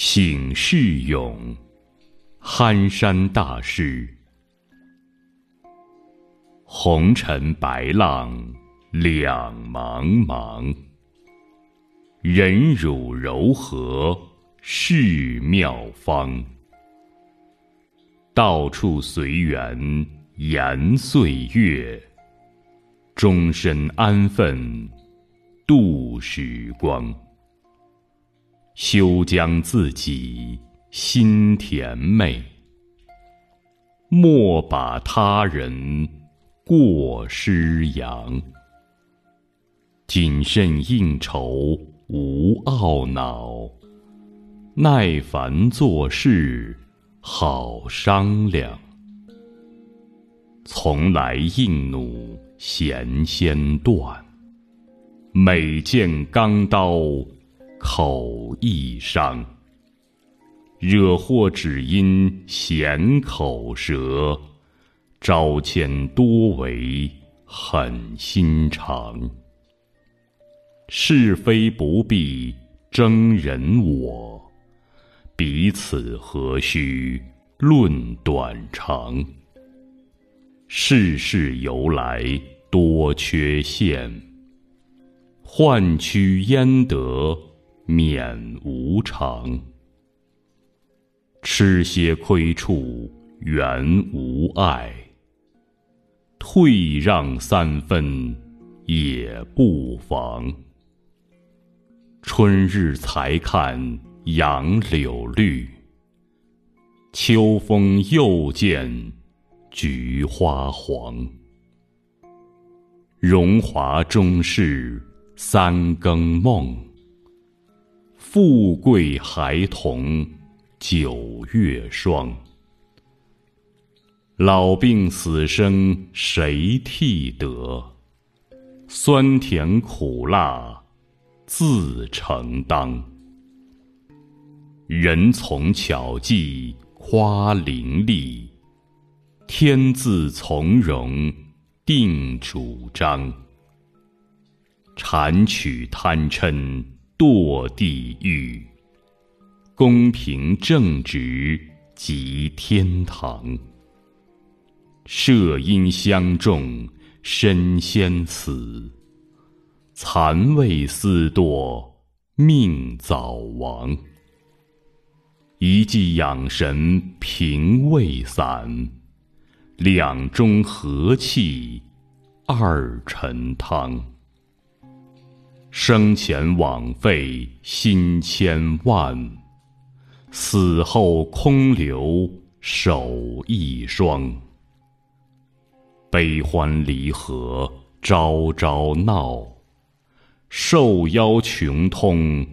醒世咏，憨山大师。红尘白浪两茫茫，忍辱柔和是妙方。到处随缘延岁月，终身安分度时光。休将自己心甜美，莫把他人过失扬。谨慎应酬无懊恼，耐烦做事好商量。从来硬弩弦先断，每见钢刀。口易伤，惹祸只因闲口舌，招欠多为狠心肠。是非不必争人我，彼此何须论短长？世事由来多缺陷，换取焉得？免无常，吃些亏处原无碍，退让三分也不妨。春日才看杨柳绿，秋风又见菊花黄。荣华终是三更梦。富贵孩童九月霜，老病死生谁替得？酸甜苦辣自承当。人从巧计夸伶俐，天自从容定主张。禅取贪嗔。堕地狱，公平正直即天堂。设因相重，身先死；残位思堕，命早亡。一剂养神平胃散，两中和气二陈汤。生前枉费心千万，死后空留手一双。悲欢离合朝朝闹，受邀穷通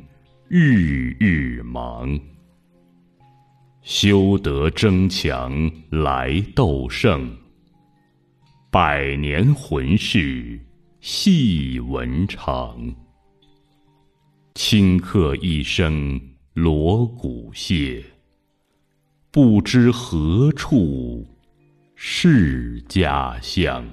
日日忙。修得争强来斗胜，百年魂事细闻长。顷刻一声锣鼓谢，不知何处是家乡。